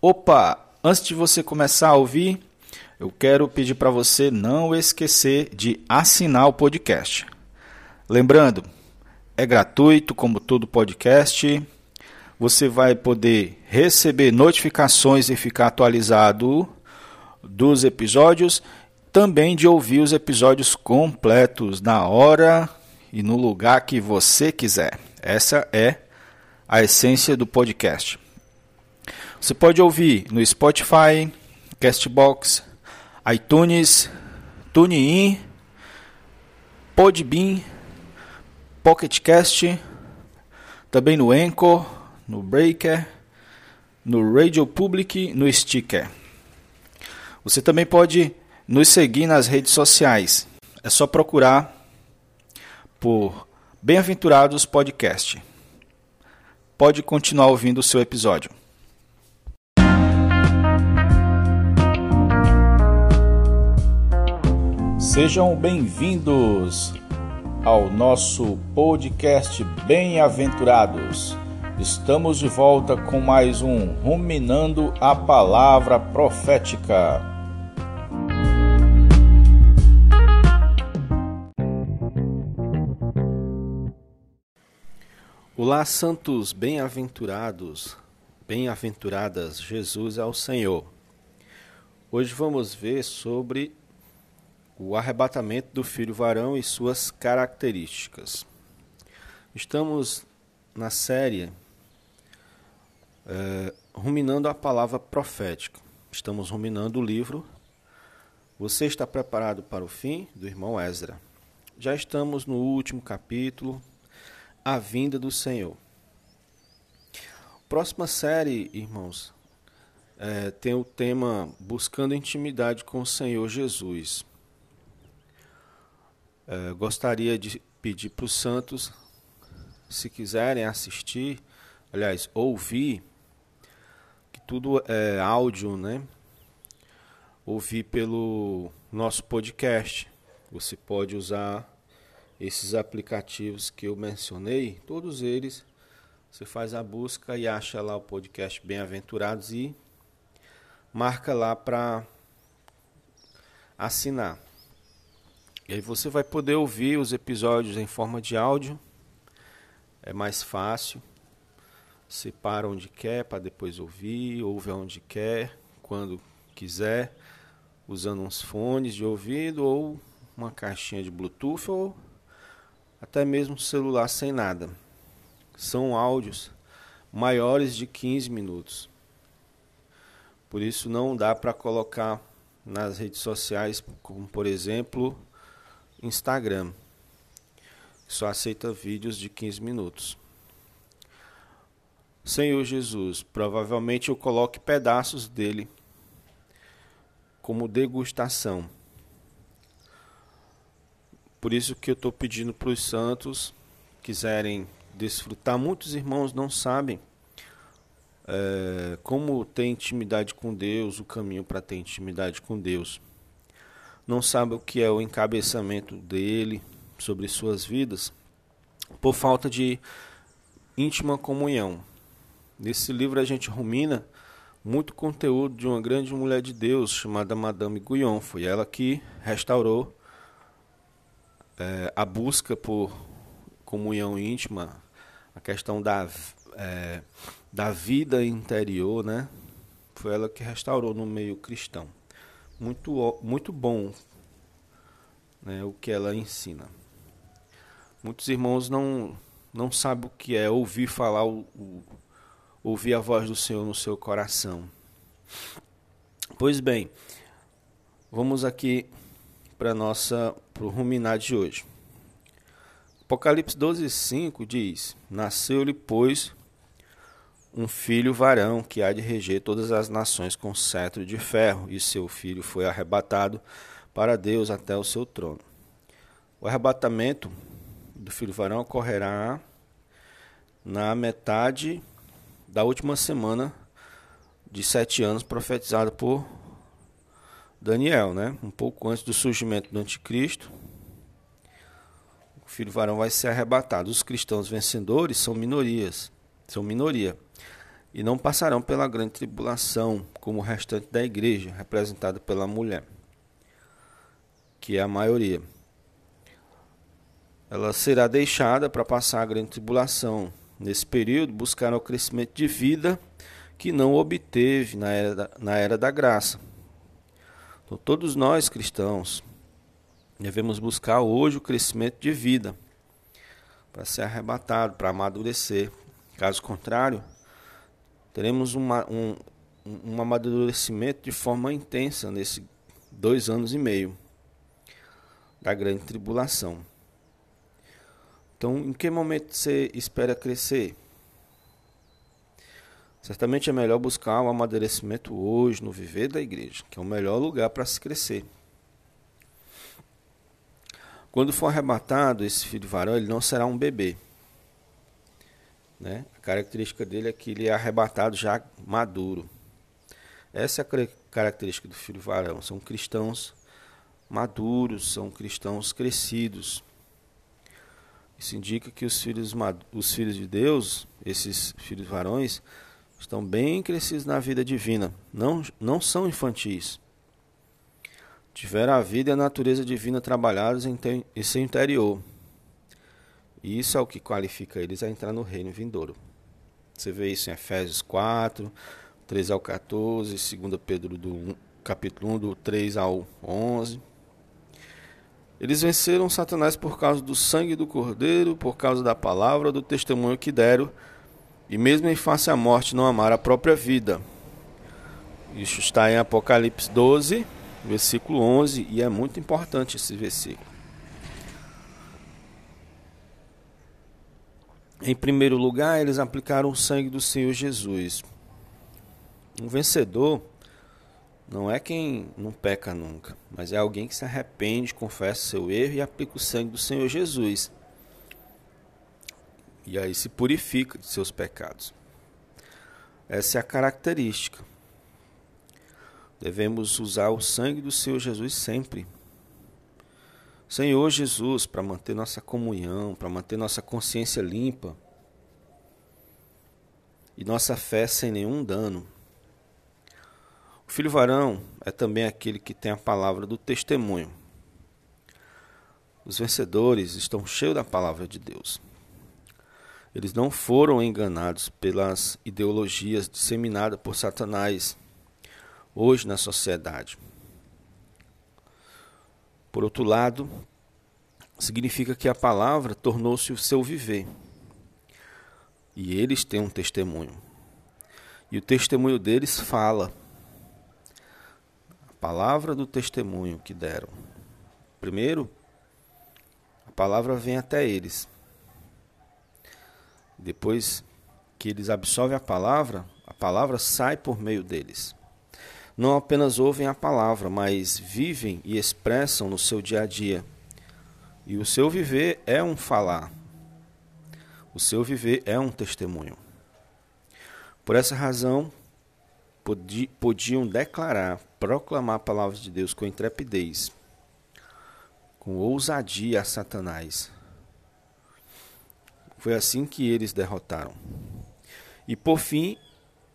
Opa, antes de você começar a ouvir, eu quero pedir para você não esquecer de assinar o podcast. Lembrando, é gratuito como todo podcast. Você vai poder receber notificações e ficar atualizado dos episódios, também de ouvir os episódios completos na hora e no lugar que você quiser. Essa é a essência do podcast. Você pode ouvir no Spotify, Castbox, iTunes, TuneIn, Podbean, PocketCast, também no Anchor, no Breaker, no Radio Public, no Sticker. Você também pode nos seguir nas redes sociais. É só procurar por Bem-aventurados Podcast. Pode continuar ouvindo o seu episódio. Sejam bem-vindos ao nosso podcast Bem-aventurados. Estamos de volta com mais um Ruminando a Palavra Profética. Olá, santos bem-aventurados, bem-aventuradas, Jesus é o Senhor. Hoje vamos ver sobre o arrebatamento do filho varão e suas características. Estamos na série é, ruminando a palavra profética. Estamos ruminando o livro. Você está preparado para o fim do irmão Ezra? Já estamos no último capítulo, a vinda do Senhor. Próxima série, irmãos, é, tem o tema Buscando Intimidade com o Senhor Jesus. É, gostaria de pedir para os santos, se quiserem assistir, aliás, ouvir, que tudo é áudio, né? Ouvir pelo nosso podcast. Você pode usar esses aplicativos que eu mencionei, todos eles, você faz a busca e acha lá o podcast Bem-aventurados e marca lá para assinar. E aí você vai poder ouvir os episódios em forma de áudio. É mais fácil. Você para onde quer para depois ouvir, ouve onde quer, quando quiser, usando uns fones de ouvido ou uma caixinha de Bluetooth ou até mesmo celular sem nada. São áudios maiores de 15 minutos. Por isso não dá para colocar nas redes sociais, como por exemplo Instagram, só aceita vídeos de 15 minutos. Senhor Jesus, provavelmente eu coloque pedaços dele como degustação por isso que eu estou pedindo para os santos quiserem desfrutar. Muitos irmãos não sabem é, como ter intimidade com Deus, o caminho para ter intimidade com Deus. Não sabem o que é o encabeçamento dele sobre suas vidas por falta de íntima comunhão. Nesse livro a gente rumina muito conteúdo de uma grande mulher de Deus chamada Madame Guyon. Foi ela que restaurou é, a busca por comunhão íntima, a questão da, é, da vida interior, né? Foi ela que restaurou no meio cristão. Muito, muito bom né, o que ela ensina. Muitos irmãos não, não sabem o que é ouvir falar, o, o, ouvir a voz do Senhor no seu coração. Pois bem, vamos aqui para nossa o ruminar de hoje. Apocalipse 12, 5 diz: Nasceu-lhe, pois, um filho varão que há de reger todas as nações com cetro de ferro, e seu filho foi arrebatado para Deus até o seu trono. O arrebatamento do filho varão ocorrerá na metade da última semana de sete anos profetizada por Daniel, né? Um pouco antes do surgimento do anticristo, o filho varão vai ser arrebatado. Os cristãos vencedores são minorias, são minoria. E não passarão pela grande tribulação, como o restante da igreja, representada pela mulher, que é a maioria. Ela será deixada para passar a grande tribulação. Nesse período, buscará o crescimento de vida que não obteve na era da, na era da graça. Então, todos nós cristãos devemos buscar hoje o crescimento de vida para ser arrebatado, para amadurecer. Caso contrário, teremos uma, um, um amadurecimento de forma intensa nesses dois anos e meio da grande tribulação. Então, em que momento você espera crescer? Certamente é melhor buscar o amadurecimento hoje, no viver da igreja, que é o melhor lugar para se crescer. Quando for arrebatado esse filho varão, ele não será um bebê. Né? A característica dele é que ele é arrebatado já maduro. Essa é a característica do filho varão. São cristãos maduros, são cristãos crescidos. Isso indica que os filhos, os filhos de Deus, esses filhos varões, estão bem crescidos na vida divina, não, não são infantis. Tiveram a vida e a natureza divina trabalhados em, em seu interior. E isso é o que qualifica eles a entrar no reino vindouro. Você vê isso em Efésios 4, 13 ao 14, 2 Pedro do 1, capítulo 1, do 3 ao 11. Eles venceram Satanás por causa do sangue do Cordeiro, por causa da palavra do testemunho que deram, e mesmo em face à morte não amaram a própria vida. Isso está em Apocalipse 12, versículo 11, e é muito importante esse versículo. Em primeiro lugar, eles aplicaram o sangue do Senhor Jesus. Um vencedor não é quem não peca nunca, mas é alguém que se arrepende, confessa seu erro e aplica o sangue do Senhor Jesus. E aí se purifica de seus pecados. Essa é a característica. Devemos usar o sangue do Senhor Jesus sempre. Senhor Jesus, para manter nossa comunhão, para manter nossa consciência limpa e nossa fé sem nenhum dano. O filho varão é também aquele que tem a palavra do testemunho. Os vencedores estão cheios da palavra de Deus. Eles não foram enganados pelas ideologias disseminadas por Satanás hoje na sociedade. Por outro lado, significa que a palavra tornou-se o seu viver. E eles têm um testemunho. E o testemunho deles fala. A palavra do testemunho que deram. Primeiro, a palavra vem até eles. Depois que eles absorvem a palavra, a palavra sai por meio deles não apenas ouvem a palavra, mas vivem e expressam no seu dia a dia. E o seu viver é um falar. O seu viver é um testemunho. Por essa razão, podiam declarar, proclamar a palavra de Deus com intrepidez, com ousadia a Satanás. Foi assim que eles derrotaram. E por fim,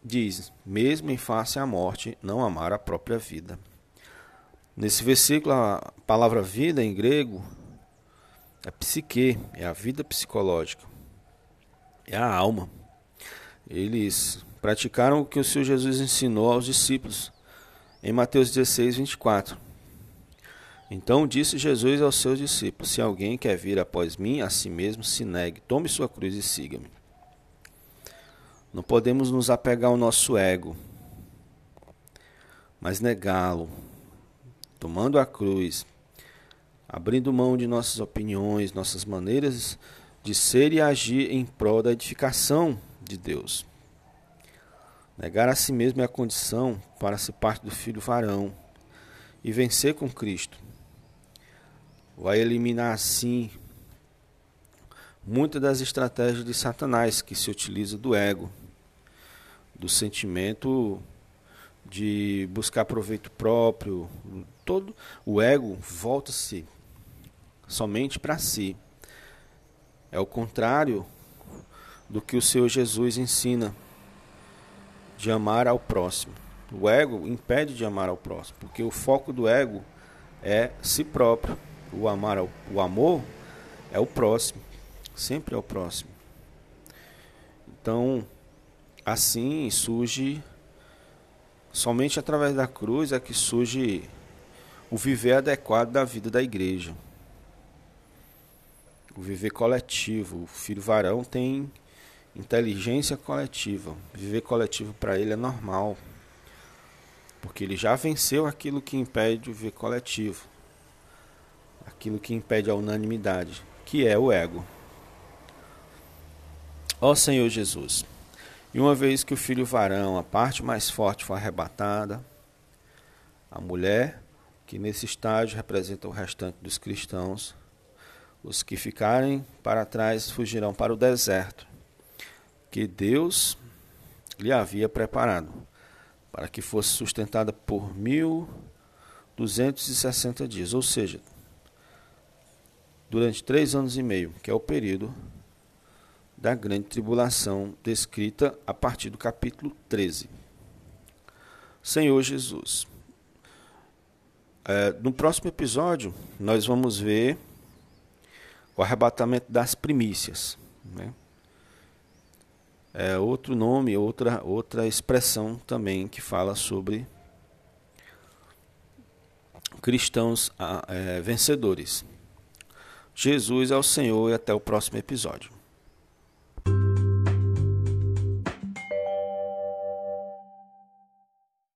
diz: mesmo em face à morte, não amar a própria vida. Nesse versículo, a palavra vida em grego é psique, é a vida psicológica, é a alma. Eles praticaram o que o Senhor Jesus ensinou aos discípulos em Mateus 16, 24. Então disse Jesus aos seus discípulos: Se alguém quer vir após mim, a si mesmo se negue, tome sua cruz e siga-me. Não podemos nos apegar ao nosso ego, mas negá-lo, tomando a cruz, abrindo mão de nossas opiniões, nossas maneiras de ser e agir em prol da edificação de Deus. Negar a si mesmo é a condição para ser parte do filho varão e vencer com Cristo. Vai eliminar assim muitas das estratégias de Satanás que se utiliza do ego do sentimento de buscar proveito próprio, todo o ego volta-se somente para si. É o contrário do que o Senhor Jesus ensina de amar ao próximo. O ego impede de amar ao próximo, porque o foco do ego é si próprio. O amar ao, o amor é o próximo, sempre é o próximo. Então, assim surge somente através da cruz é que surge o viver adequado da vida da igreja. O viver coletivo. O filho varão tem inteligência coletiva. Viver coletivo para ele é normal. Porque ele já venceu aquilo que impede o viver coletivo. Aquilo que impede a unanimidade, que é o ego. Ó Senhor Jesus, e uma vez que o filho varão, a parte mais forte, foi arrebatada, a mulher, que nesse estágio representa o restante dos cristãos, os que ficarem para trás fugirão para o deserto, que Deus lhe havia preparado, para que fosse sustentada por mil duzentos e sessenta dias, ou seja, durante três anos e meio, que é o período da grande tribulação descrita a partir do capítulo 13. Senhor Jesus. É, no próximo episódio, nós vamos ver o arrebatamento das primícias. Né? É outro nome, outra, outra expressão também que fala sobre cristãos é, vencedores. Jesus é o Senhor e até o próximo episódio.